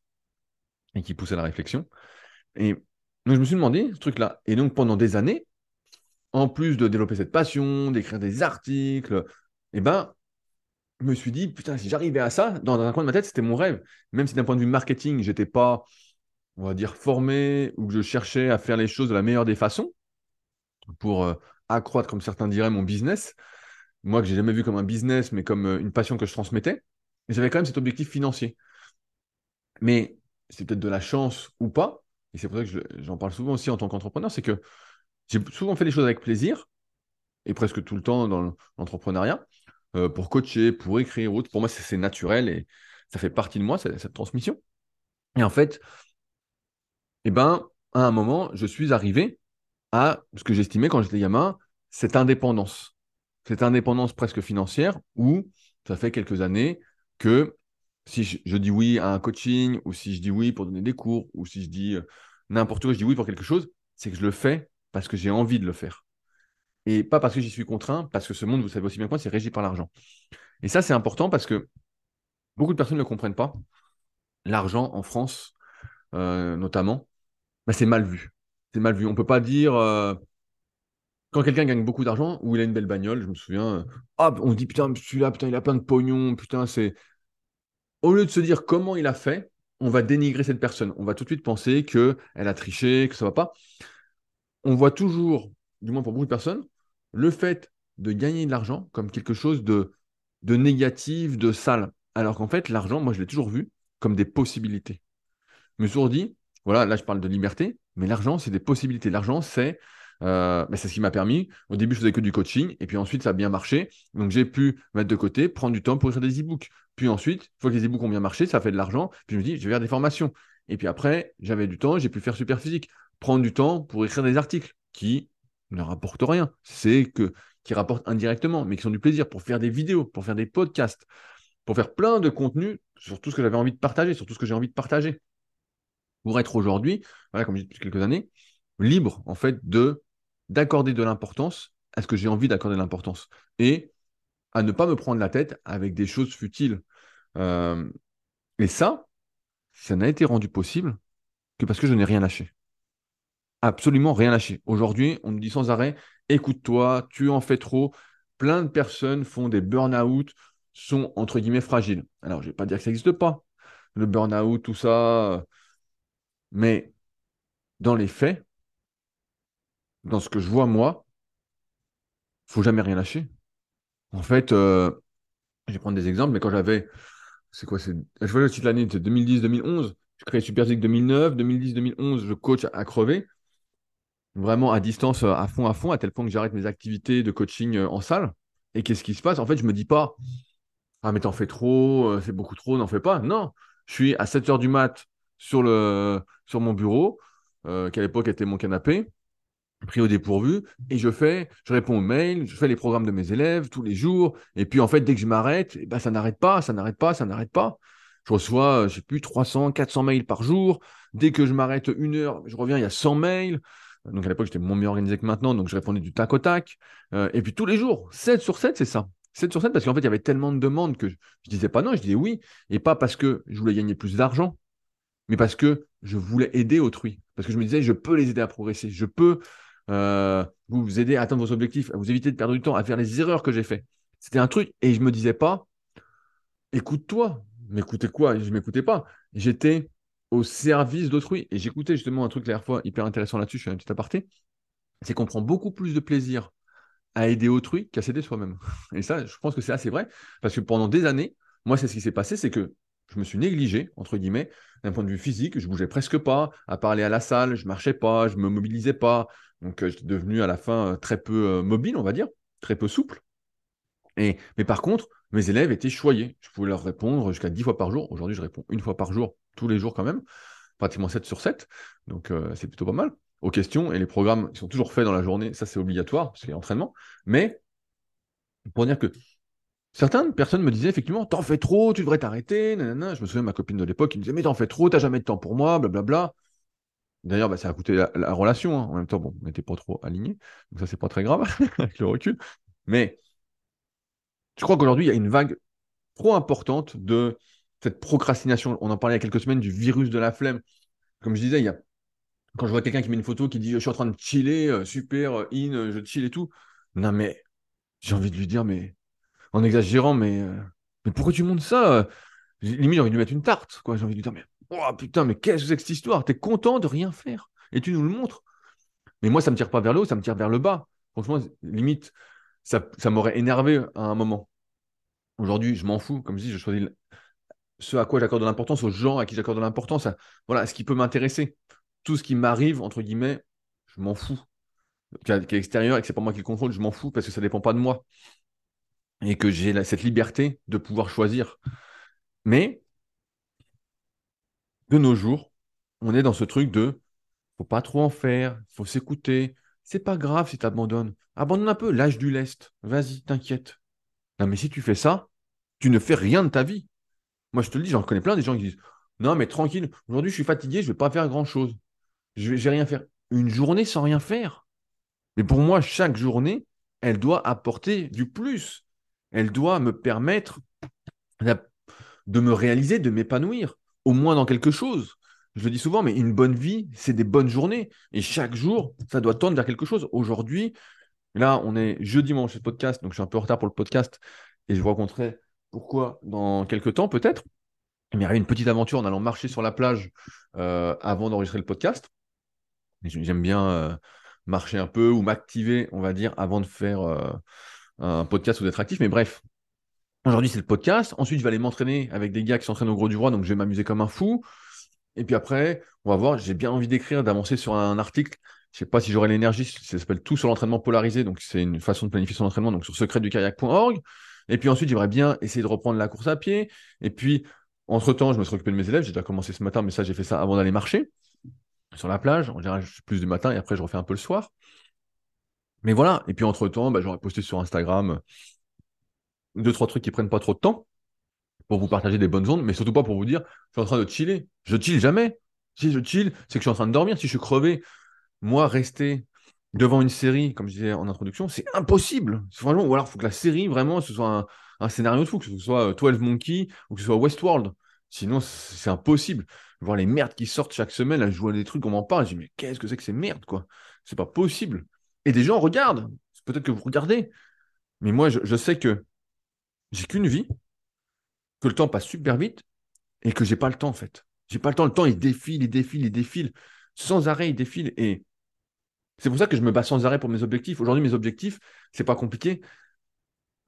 et qui pousse à la réflexion. Et donc, je me suis demandé ce truc-là. Et donc, pendant des années, en plus de développer cette passion, d'écrire des articles, eh ben, je me suis dit, putain, si j'arrivais à ça, dans un coin de ma tête, c'était mon rêve. Même si d'un point de vue marketing, j'étais pas, on va dire, formé ou que je cherchais à faire les choses de la meilleure des façons pour euh, accroître, comme certains diraient, mon business. Moi, que j'ai jamais vu comme un business, mais comme euh, une passion que je transmettais. J'avais quand même cet objectif financier. Mais c'est peut-être de la chance ou pas, et c'est pour ça que j'en parle souvent aussi en tant qu'entrepreneur, c'est que j'ai souvent fait les choses avec plaisir, et presque tout le temps dans l'entrepreneuriat, euh, pour coacher, pour écrire, pour moi c'est naturel et ça fait partie de moi, cette, transmission. Et en fait, eh ben, à un moment, je suis arrivé à ce que j'estimais quand j'étais gamin, cette indépendance. Cette indépendance presque financière où ça fait quelques années que si je, dis oui à un coaching, ou si je dis oui pour donner des cours, ou si je dis euh, n'importe où, je dis oui pour quelque chose, c'est que je le fais parce que j'ai envie de le faire. Et pas parce que j'y suis contraint, parce que ce monde, vous savez aussi bien que moi, c'est régi par l'argent. Et ça, c'est important parce que beaucoup de personnes ne comprennent pas. L'argent en France, euh, notamment, bah, c'est mal vu. C'est mal vu. On ne peut pas dire. Euh, quand quelqu'un gagne beaucoup d'argent ou il a une belle bagnole, je me souviens, ah, on se dit putain, celui-là, putain, il a plein de pognon, putain, c'est au lieu de se dire comment il a fait, on va dénigrer cette personne. On va tout de suite penser qu'elle a triché, que ça ne va pas. On voit toujours, du moins pour beaucoup de personnes, le fait de gagner de l'argent comme quelque chose de, de négatif, de sale. Alors qu'en fait, l'argent, moi, je l'ai toujours vu comme des possibilités. Je me suis toujours dit, voilà, là, je parle de liberté, mais l'argent, c'est des possibilités. L'argent, c'est euh, c'est ce qui m'a permis. Au début, je faisais que du coaching, et puis ensuite, ça a bien marché. Donc, j'ai pu mettre de côté, prendre du temps pour écrire des e-books. Puis ensuite, une fois que les e-books ont bien marché, ça fait de l'argent. Puis je me dis, je vais faire des formations. Et puis après, j'avais du temps, j'ai pu faire super physique. Prendre du temps pour écrire des articles qui ne rapportent rien. C'est que qui rapportent indirectement, mais qui sont du plaisir pour faire des vidéos, pour faire des podcasts, pour faire plein de contenus sur tout ce que j'avais envie de partager, sur tout ce que j'ai envie de partager. Pour être aujourd'hui, voilà, comme je dis depuis quelques années, libre en fait de d'accorder de l'importance à ce que j'ai envie d'accorder de l'importance et à ne pas me prendre la tête avec des choses futiles. Euh, et ça, ça n'a été rendu possible que parce que je n'ai rien lâché. Absolument rien lâché. Aujourd'hui, on me dit sans arrêt, écoute-toi, tu en fais trop. Plein de personnes font des burn-out, sont entre guillemets fragiles. Alors, je ne vais pas dire que ça n'existe pas, le burn-out, tout ça. Mais dans les faits, dans ce que je vois moi, faut jamais rien lâcher. En fait, euh, je vais prendre des exemples, mais quand j'avais, c'est quoi, c'est, je vois le titre de l'année, c'est 2010-2011. Je crée Super 2009, 2010-2011, je coach à crever, vraiment à distance, à fond, à fond, à tel point que j'arrête mes activités de coaching euh, en salle. Et qu'est-ce qui se passe? En fait, je me dis pas, ah mais t'en fais trop, euh, c'est beaucoup trop, n'en fais pas. Non, je suis à 7 heures du mat sur mon bureau, qui à l'époque était mon canapé pris au dépourvu et je fais, je réponds aux mails, je fais les programmes de mes élèves tous les jours. Et puis en fait, dès que je m'arrête, eh ben, ça n'arrête pas, ça n'arrête pas, ça n'arrête pas. Je reçois, je sais plus, 300, 400 mails par jour. Dès que je m'arrête une heure, je reviens, il y a 100 mails. Donc à l'époque, j'étais moins mieux organisé que maintenant, donc je répondais du tac au tac. Euh, et puis tous les jours, 7 sur 7, c'est ça. 7 sur 7 parce qu'en fait, il y avait tellement de demandes que je, je disais pas non, je disais oui. Et pas parce que je voulais gagner plus d'argent, mais parce que je voulais aider autrui. Parce que je me disais, je peux les aider à progresser, je peux euh, vous vous aider à atteindre vos objectifs, à vous éviter de perdre du temps, à faire les erreurs que j'ai fait. C'était un truc et je me disais pas, écoute-toi. M'écoutez quoi? Je m'écoutais pas. J'étais au service d'autrui. Et j'écoutais justement un truc la dernière fois hyper intéressant là-dessus, je fais un petit aparté. C'est qu'on prend beaucoup plus de plaisir à aider autrui qu'à s'aider soi-même. *laughs* Et ça, je pense que c'est assez vrai. Parce que pendant des années, Moi, c'est ce qui s'est passé, c'est que je me suis négligé, entre guillemets, d'un point de vue physique. Je bougeais presque pas, à parler à la salle, je marchais pas, je me mobilisais pas. Donc, j'étais devenu à la fin très peu mobile, on va dire, très peu souple. Et, mais par contre, mes élèves étaient choyés. Je pouvais leur répondre jusqu'à 10 fois par jour. Aujourd'hui, je réponds une fois par jour, tous les jours quand même, pratiquement 7 sur 7. Donc, c'est plutôt pas mal. Aux questions, et les programmes sont toujours faits dans la journée, ça c'est obligatoire, parce qu'il. Mais pour dire que certaines personnes me disaient effectivement, t'en fais trop, tu devrais t'arrêter. Je me souviens, ma copine de l'époque, qui me disait, mais t'en fais trop, t'as jamais de temps pour moi, blablabla. D'ailleurs, bah, ça a coûté la, relation. Hein. En même temps, bon, on n'était pas trop alignés. Donc ça, c'est pas très grave *laughs* avec le recul. Mais je crois qu'aujourd'hui, il y a une vague trop importante de cette procrastination. On en parlait il y a quelques semaines du virus de la flemme. Comme je disais, il y a... quand je vois quelqu'un qui met une photo qui dit Je suis en train de chiller, euh, super, euh, in, euh, je chill et tout. Non, mais j'ai envie de lui dire, mais en exagérant, mais, mais pourquoi tu montes ça Limite, j'ai envie de lui mettre une tarte. J'ai envie de lui dire, mais oh, putain, mais qu'est-ce que c'est que cette histoire? T'es content de rien faire et tu nous le montres. Mais moi, ça me tire pas vers le haut, ça me tire vers le bas. Franchement, limite, ça, m'aurait énervé à un moment. Aujourd'hui, je m'en fous. Comme je dis, je choisis ce à quoi j'accorde de l'importance, aux gens à qui j'accorde de l'importance, voilà, ce qui peut m'intéresser. Tout ce qui m'arrive, entre guillemets, je m'en fous. Qui est extérieur et que c'est pas moi qui le contrôle, je m'en fous parce que ça dépend pas de moi. Et que j'ai cette liberté de pouvoir choisir. Mais, de nos jours, on est dans ce truc de faut pas trop en faire, faut s'écouter, c'est pas grave si tu abandonnes. Abandonne un peu, lâche du lest. Vas-y, t'inquiète. Non, mais si tu fais ça, tu ne fais rien de ta vie. Moi, je te le dis, j'en connais plein des gens qui disent Non, mais tranquille, aujourd'hui, je suis fatigué, je ne vais pas faire grand-chose. Je vais rien faire. Une journée sans rien faire. Mais pour moi, chaque journée, elle doit apporter du plus. Elle doit me permettre de me réaliser, de m'épanouir, au moins dans quelque chose je le dis souvent, mais une bonne vie, c'est des bonnes journées. Et chaque jour, ça doit tendre vers quelque chose. Aujourd'hui, là, on est jeudi, mon podcast, donc je suis un peu en retard pour le podcast. Et je vous raconterai pourquoi dans quelques temps, peut-être. Il y avait une petite aventure en allant marcher sur la plage euh, avant d'enregistrer le podcast. J'aime bien euh, marcher un peu ou m'activer, on va dire, avant de faire euh, un podcast ou d'être actif. Mais bref, aujourd'hui, c'est le podcast. Ensuite, je vais aller m'entraîner avec des gars qui s'entraînent au gros du roi, donc je vais m'amuser comme un fou. Et puis après, on va voir, j'ai bien envie d'écrire, d'avancer sur un article. Je sais pas si j'aurai l'énergie, ça s'appelle Tout sur l'entraînement polarisé, donc c'est une façon de planifier son entraînement, donc sur secretdukayak.org. Et puis ensuite, j'aimerais bien essayer de reprendre la course à pied. Et puis, entre-temps, je me suis occupé de mes élèves, j'ai déjà commencé ce matin, mais ça, j'ai fait ça avant d'aller marcher sur la plage. En général, je suis plus du matin et après, je refais un peu le soir. Mais voilà, et puis entre-temps, bah, j'aurais posté sur Instagram deux, trois trucs qui prennent pas trop de temps pour vous partager des bonnes ondes, mais surtout pas pour vous dire, je suis en train de chiller. Je chill jamais. Si je chill, c'est que je suis en train de dormir. Si je suis crevé, moi, rester devant une série, comme je disais en introduction, c'est impossible. Franchement, ou alors, il faut que la série, vraiment, ce soit un, scénario de fou, que ce soit 12 euh, Monkey ou que ce soit Westworld. Sinon, c'est impossible. Voir les merdes qui sortent chaque semaine, là, je vois des trucs, on m'en parle, je dis, mais qu'est-ce que c'est que ces merdes, quoi? C'est pas possible. Et des gens regardent. Peut-être que vous regardez. Mais moi, je sais que j'ai qu'une vie que le temps passe super vite et que j'ai pas le temps en fait. J'ai pas le temps. Le temps, il défile, il défile, il défile. Sans arrêt, il défile. Et c'est pour ça que je me bats sans arrêt pour mes objectifs. Aujourd'hui, mes objectifs, c'est pas compliqué.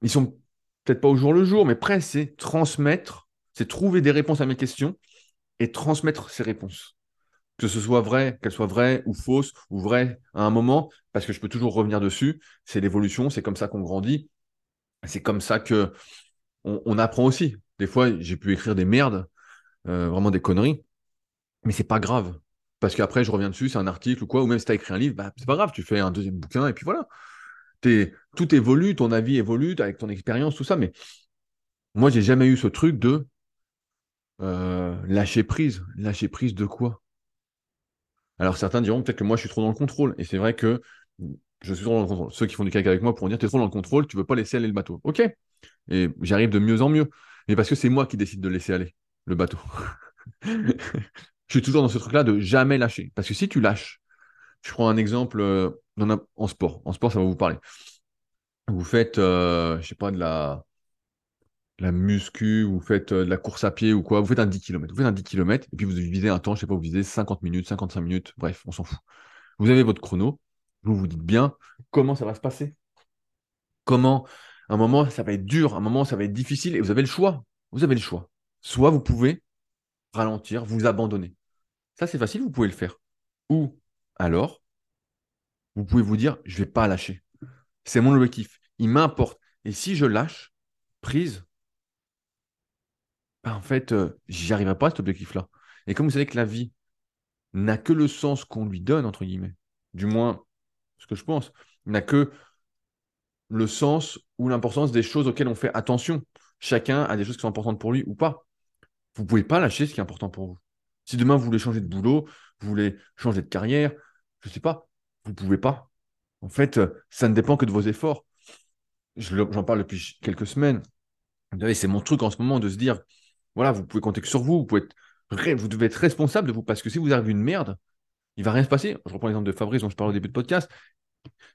Ils sont peut-être pas au jour le jour, mais presque, c'est transmettre, c'est trouver des réponses à mes questions et transmettre ces réponses. Que ce soit vrai, qu'elles soient vraies ou fausses, ou vraies à un moment, parce que je peux toujours revenir dessus. C'est l'évolution, c'est comme ça qu'on grandit. C'est comme ça que on apprend aussi. Des fois, j'ai pu écrire des merdes, euh, vraiment des conneries, mais c'est pas grave. Parce qu'après, je reviens dessus, c'est un article ou quoi, ou même si tu as écrit un livre, bah, c'est pas grave, tu fais un deuxième bouquin et puis voilà. tout évolue, ton avis évolue avec ton expérience, tout ça, mais moi, j'ai jamais eu ce truc de euh, lâcher prise. Lâcher prise de quoi? Alors certains diront peut-être que moi, je suis trop dans le contrôle. Et c'est vrai que je suis trop dans le contrôle. Ceux qui font du caca avec moi pourront dire, tu es trop dans le contrôle, tu veux pas laisser aller le bateau. Ok. Et j'arrive de mieux en mieux mais parce que c'est moi qui décide de laisser aller le bateau. *laughs* je suis toujours dans ce truc-là de jamais lâcher. Parce que si tu lâches, je prends un exemple euh, en sport. En sport, ça va vous parler. Vous faites, euh, je sais pas, de la, la muscu, vous faites euh, de la course à pied ou quoi, vous faites un 10 km. Vous faites un 10 km et puis vous visez un temps, je sais pas, vous visez 50 minutes, 55 minutes, bref, on s'en fout. Vous avez votre chrono, vous vous dites bien comment ça va se passer. Comment un moment, ça va être dur, un moment, ça va être difficile, et vous avez le choix. vous avez le choix. Soit vous pouvez ralentir, vous abandonner. Ça, c'est facile, vous pouvez le faire. Ou alors, vous pouvez vous dire, je ne vais pas lâcher. C'est mon objectif. Il m'importe. Et si je lâche prise, ben, en fait, euh, j'y arriverai pas à cet objectif-là. Et comme vous savez que la vie n'a que le sens qu'on lui donne, entre guillemets, du moins ce que je pense, n'a que le sens ou l'importance des choses auxquelles on fait attention. Chacun a des choses qui sont importantes pour lui ou pas. Vous ne pouvez pas lâcher ce qui est important pour vous. Si demain vous voulez changer de boulot, vous voulez changer de carrière, je ne sais pas, vous ne pouvez pas. En fait, ça ne dépend que de vos efforts. J'en parle depuis quelques semaines. C'est mon truc en ce moment de se dire, voilà, vous pouvez compter que sur vous, vous, pouvez être, vous devez être responsable de vous, parce que si vous arrivez une merde, il ne va rien se passer. Je reprends l'exemple de Fabrice dont je parlais au début de podcast.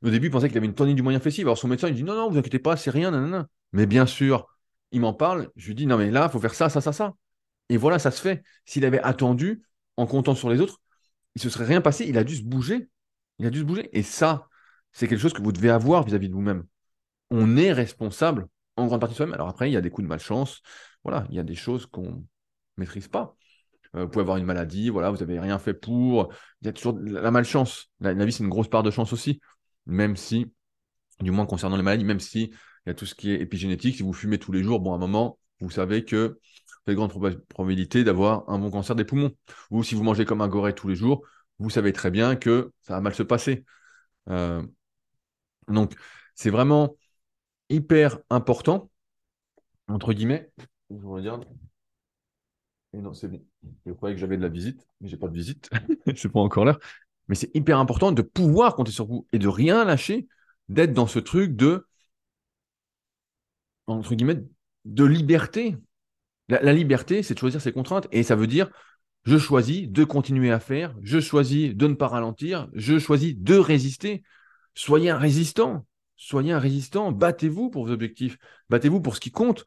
Au début, il pensait qu'il avait une tendine du moyen fessier. Alors son médecin, il dit non, non, vous inquiétez pas, c'est rien, non. Mais bien sûr, il m'en parle. Je lui dis non, mais là, il faut faire ça, ça, ça, ça. Et voilà, ça se fait. S'il avait attendu en comptant sur les autres, il ne se serait rien passé. Il a dû se bouger. Il a dû se bouger. Et ça, c'est quelque chose que vous devez avoir vis-à-vis de vous-même. On est responsable en grande partie de soi-même. Alors après, il y a des coups de malchance. Voilà, il y a des choses qu'on ne maîtrise pas. Euh, vous pouvez avoir une maladie, voilà, vous n'avez rien fait pour. Il y a toujours la malchance. La, vie, c'est une grosse part de chance aussi. Même si, du moins concernant les maladies, même si il y a tout ce qui est épigénétique, si vous fumez tous les jours, bon, à un moment, vous savez que vous avez de grandes probabilités d'avoir un bon cancer des poumons. Ou si vous mangez comme un goret tous les jours, vous savez très bien que ça va mal se passer. Euh, donc, c'est vraiment hyper important, entre guillemets. Je. Et non, c'est bon. Je croyais que j'avais de la visite, mais j'ai pas de visite. *laughs* c'est pas encore l'heure. Mais c'est hyper important de pouvoir compter sur vous et de rien lâcher, d'être dans ce truc de, entre guillemets, de liberté. La, liberté, c'est de choisir ses contraintes. Et ça veut dire, je choisis de continuer à faire, je choisis de ne pas ralentir, je choisis de résister. Soyez un résistant. Soyez un résistant. Battez-vous pour vos objectifs. Battez-vous pour ce qui compte.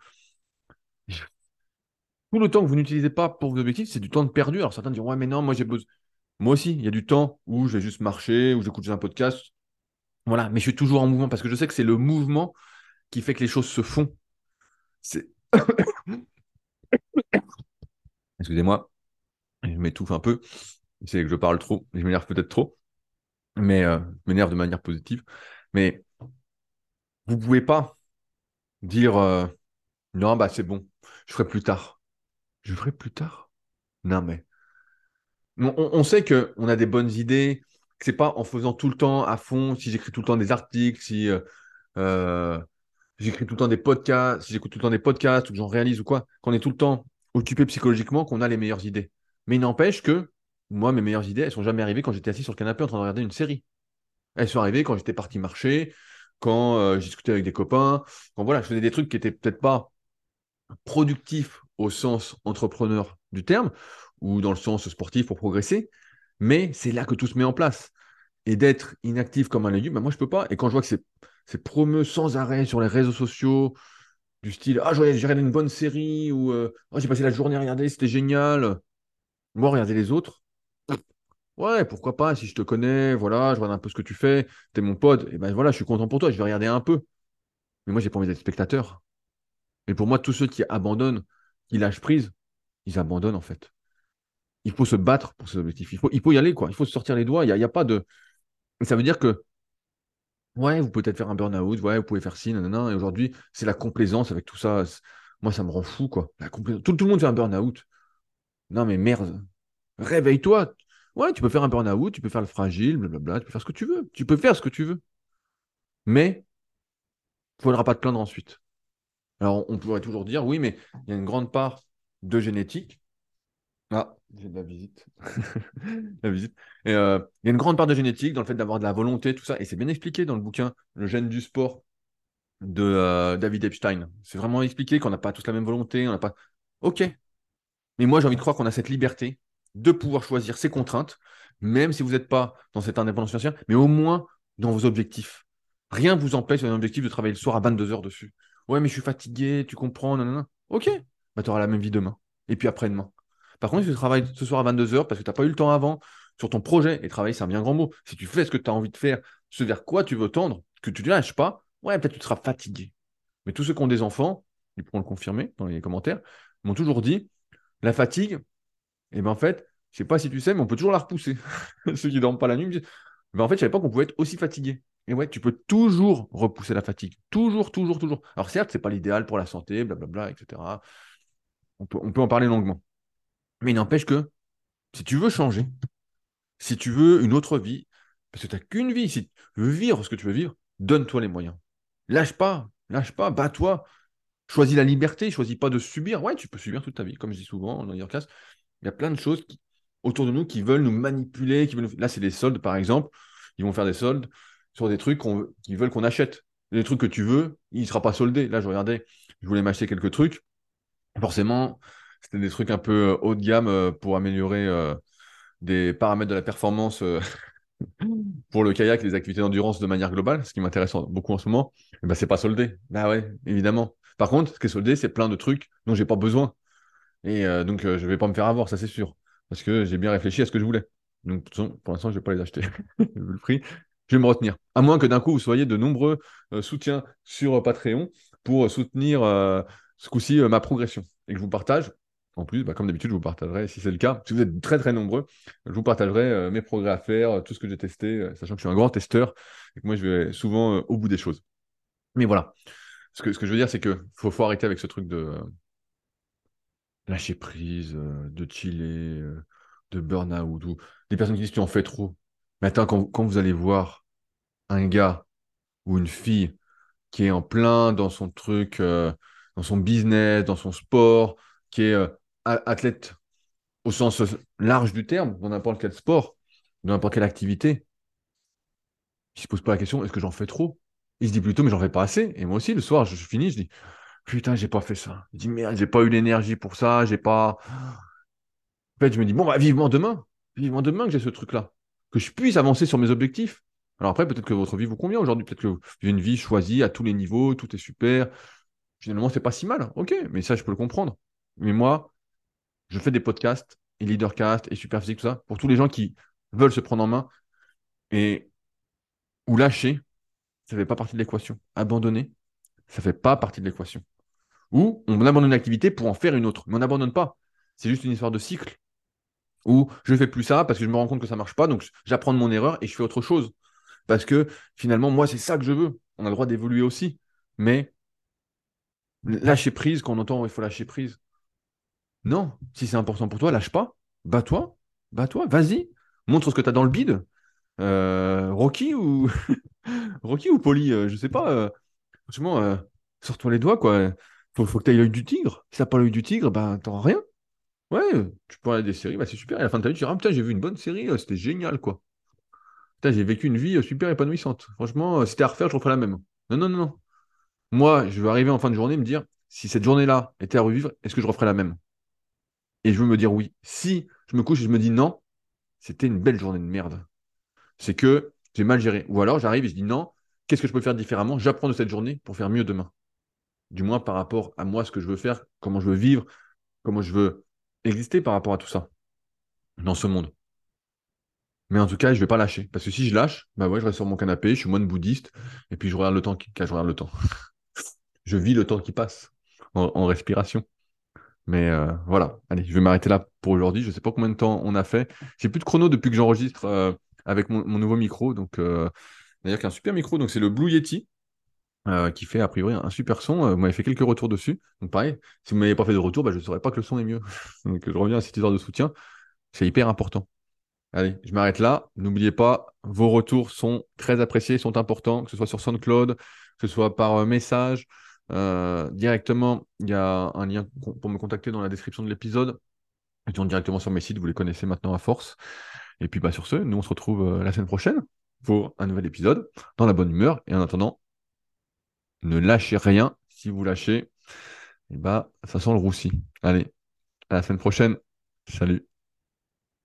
Tout le temps que vous n'utilisez pas pour vos objectifs, c'est du temps de perdu. Alors certains diront, ouais, mais non, moi j'ai besoin. Moi aussi, il y a du temps où je vais juste marcher, où j'écoute un podcast. Voilà, mais je suis toujours en mouvement parce que je sais que c'est le mouvement qui fait que les choses se font. C'est. *coughs* Excusez-moi, je m'étouffe un peu. C'est que je parle trop, je m'énerve peut-être trop, mais euh, je m'énerve de manière positive. Mais vous pouvez pas dire euh, non, bah c'est bon, je ferai plus tard. Je ferai plus tard. Non, mais on, sait qu'on a des bonnes idées, que c'est pas en faisant tout le temps à fond, si j'écris tout le temps des articles, si euh, euh, j'écris tout le temps des podcasts, si j'écoute tout le temps des podcasts ou que j'en réalise ou quoi, qu'on est tout le temps occupé psychologiquement, qu'on a les meilleures idées. Mais il n'empêche que moi, mes meilleures idées, elles sont jamais arrivées quand j'étais assis sur le canapé en train de regarder une série. Elles sont arrivées quand j'étais parti marcher, quand euh, j'ai discuté avec des copains, quand voilà, je faisais des trucs qui étaient peut-être pas productifs au sens entrepreneur du terme, ou dans le sens sportif pour progresser, mais c'est là que tout se met en place. Et d'être inactif comme un légume, ben moi je peux pas. Et quand je vois que c'est, c'est sans arrêt sur les réseaux sociaux, du style Ah, j'ai regardé une bonne série, ou euh, ah, j'ai passé la journée à regarder, c'était génial. Moi, regarder les autres, ouais, pourquoi pas, si je te connais, voilà, je regarde un peu ce que tu fais, t'es mon pote, et ben voilà, je suis content pour toi, je vais regarder un peu. Mais moi, j'ai pas envie d'être spectateur. Et pour moi, tous ceux qui abandonnent, qui lâchent prise, ils abandonnent en fait il faut se battre pour ses objectifs. Il faut, il faut y aller, quoi. Il faut se sortir les doigts. Il n'y a, a, pas de. ça veut dire que, ouais, vous pouvez peut-être faire un burn-out, ouais, vous pouvez faire ci, nanana. Et aujourd'hui, c'est la complaisance avec tout ça. Moi, ça me rend fou, quoi. La tout, tout, le monde fait un burn-out. Non, mais merde. Réveille-toi. Ouais, tu peux faire un burn-out, tu peux faire le fragile, blablabla, tu peux faire ce que tu veux. Tu peux faire ce que tu veux. Mais, il ne faudra pas te plaindre ensuite. Alors, on pourrait toujours dire, oui, mais il y a une grande part de génétique ah, j'ai de la visite. *laughs* la visite. Euh, il y a une grande part de génétique dans le fait d'avoir de la volonté, tout ça. Et c'est bien expliqué dans le bouquin Le gène du sport de euh, David Epstein. C'est vraiment expliqué qu'on n'a pas tous la même volonté. On n'a pas. Ok. Mais moi, j'ai envie de croire qu'on a cette liberté de pouvoir choisir ses contraintes, même si vous n'êtes pas dans cette indépendance financière, mais au moins dans vos objectifs. Rien ne vous empêche sur un objectif de travailler le soir à 22 heures dessus. Ouais, mais je suis fatigué, tu comprends, non, non, non. Ok. Bah, tu auras la même vie demain. Et puis après-demain. Par contre, si tu travailles ce soir à 22h parce que tu n'as pas eu le temps avant sur ton projet, et travailler, c'est un bien grand mot. Si tu fais ce que tu as envie de faire, ce vers quoi tu veux tendre, que tu ne lâches pas, ouais, peut-être tu seras fatigué. Mais tous ceux qui ont des enfants, ils pourront le confirmer dans les commentaires, m'ont toujours dit la fatigue, et eh ben en fait, je sais pas si tu sais, mais on peut toujours la repousser. *laughs* Ceux qui dorment pas la nuit me disent ben en fait, je savais pas qu'on pouvait être aussi fatigué. Et ouais, tu peux toujours repousser la fatigue. Toujours, toujours, toujours. Alors certes, c'est pas l'idéal pour la santé, blablabla, etc. On peut, on peut en parler longuement. Mais il n'empêche que si tu veux changer, si tu veux une autre vie, parce que tu n'as qu'une vie, si tu veux vivre ce que tu veux vivre, donne-toi les moyens. Lâche pas, lâche pas, bats-toi. Choisis la liberté, choisis pas de subir. Ouais, tu peux subir toute ta vie, comme je dis souvent dans classe. Il y a plein de choses autour de nous qui veulent nous manipuler. Qui veulent Là, c'est des soldes, par exemple. Ils vont faire des soldes sur des trucs qu'ils veulent qu'on achète. Les trucs que tu veux, il ne sera pas soldé. Là, je regardais, je voulais m'acheter quelques trucs. Forcément, c'était des trucs un peu euh, haut de gamme euh, pour améliorer euh, des paramètres de la performance *laughs* pour le kayak et les activités d'endurance de manière globale, ce qui m'intéresse beaucoup en ce moment. Ce eh ben, c'est pas soldé. Bah ouais, évidemment. Par contre, ce qui est soldé, c'est plein de trucs dont j'ai pas besoin. Et donc, je vais pas me faire avoir, ça c'est sûr. Parce que j'ai bien réfléchi à ce que je voulais. Donc, pour l'instant, je vais pas les acheter. *laughs* Vu le prix, je vais me retenir. À moins que d'un coup, vous soyez de nombreux euh, soutiens sur euh, Patreon pour euh, soutenir ce coup-ci ma progression et que je vous partage. En plus, bah, comme d'habitude, je vous partagerai, si c'est le cas, si vous êtes très très nombreux, je vous partagerai mes progrès à faire, tout ce que j'ai testé, sachant que je suis un grand testeur et que moi je vais souvent au bout des choses. Mais voilà, ce que, ce que je veux dire, c'est qu'il faut, faut arrêter avec ce truc de lâcher prise, de chiller, de burn-out, ou des personnes qui disent tu en fais trop. Mais attends, quand vous allez voir un gars ou une fille qui est en plein dans son truc, euh, dans son business, dans son sport, qui est euh, athlète au sens large du terme, dans n'importe quel sport, dans n'importe quelle activité, il ne se pose pas la question est-ce que j'en fais trop? Il se dit plutôt mais j'en fais pas assez. Et moi aussi, le soir, je, finis, je dis putain, j'ai pas fait ça. Je dis merde, j'ai pas eu l'énergie pour ça, j'ai pas. En fait, je me dis bon, bah, vivement demain, vivement demain que j'ai ce truc-là, que je puisse avancer sur mes objectifs. Alors après, peut-être que votre vie vous convient aujourd'hui, peut-être que vous avez une vie choisie à tous les niveaux, tout est super. Finalement, c'est pas si mal. Ok, mais ça, je peux le comprendre. Mais moi, je fais des podcasts et leadercast et superphysique, tout ça, pour tous les gens qui veulent se prendre en main et ou lâcher, ça ne fait pas partie de l'équation. Abandonner, ça ne fait pas partie de l'équation. Ou on abandonne une activité pour en faire une autre, mais on n'abandonne pas. C'est juste une histoire de cycle. Ou je ne fais plus ça parce que je me rends compte que ça ne marche pas, donc j'apprends de mon erreur et je fais autre chose. Parce que finalement, moi, c'est ça que je veux. On a le droit d'évoluer aussi. Mais lâcher prise, quand on entend il faut lâcher prise. Non, si c'est important pour toi, lâche pas. Bats-toi. Bats-toi. Vas-y. Montre ce que tu dans le bide. Euh, Rocky ou *laughs* Rocky ou Poli, euh, je sais pas. Euh, franchement, sors-toi les doigts, quoi. Faut, faut que tu l'œil du tigre. Si t'as pas l'œil du tigre, ben t'auras rien. Ouais, tu peux aller des séries, bah, c'est super. Et à la fin de ta vie, tu diras, ah, putain, j'ai vu une bonne série, c'était génial, quoi j'ai vécu une vie euh, super épanouissante. Franchement, euh, si c'était à refaire, je referais la même. Non, non, non, non. Moi, je vais arriver en fin de journée et me dire, si cette journée-là était à revivre, est-ce que je referais la même? Et je veux me dire oui. Si je me couche et je me dis non, c'était une belle journée de merde. C'est que j'ai mal géré. Ou alors j'arrive et je dis non, qu'est-ce que je peux faire différemment? J'apprends de cette journée pour faire mieux demain. Du moins par rapport à moi, ce que je veux faire, comment je veux vivre, comment je veux exister par rapport à tout ça dans ce monde. Mais en tout cas, je vais pas lâcher. Parce que si je lâche, bah ouais, je reste sur mon canapé, je suis moine bouddhiste, et puis je regarde le temps qui. Je regarde le temps. *laughs* je vis le temps qui passe en, respiration. Mais euh, voilà, allez, je vais m'arrêter là pour aujourd'hui. Je ne sais pas combien de temps on a fait. J'ai plus de chrono depuis que j'enregistre euh, avec mon, nouveau micro. Donc, euh, d'ailleurs, qu'un super micro. Donc, c'est le Blue Yeti. qui fait a priori un super son. vous m'avez fait quelques retours dessus. Donc pareil, si vous ne m'avez pas fait de retour, bah, je ne saurais pas que le son est mieux. *laughs* donc je reviens à cette histoire de soutien. C'est hyper important. Allez, je m'arrête là. N'oubliez pas, vos retours sont très appréciés, sont importants, que ce soit sur SoundCloud, que ce soit par euh, message. Euh, directement, il y a un lien pour me contacter dans la description de l'épisode. Tourne directement sur mes sites, vous les connaissez maintenant à force. Et puis bah, sur ce, nous on se retrouve euh, la semaine prochaine pour un nouvel épisode, dans la bonne humeur. Et en attendant, ne lâchez rien. Si vous lâchez, et bah, ça sent le roussi. Allez, à la semaine prochaine. Salut.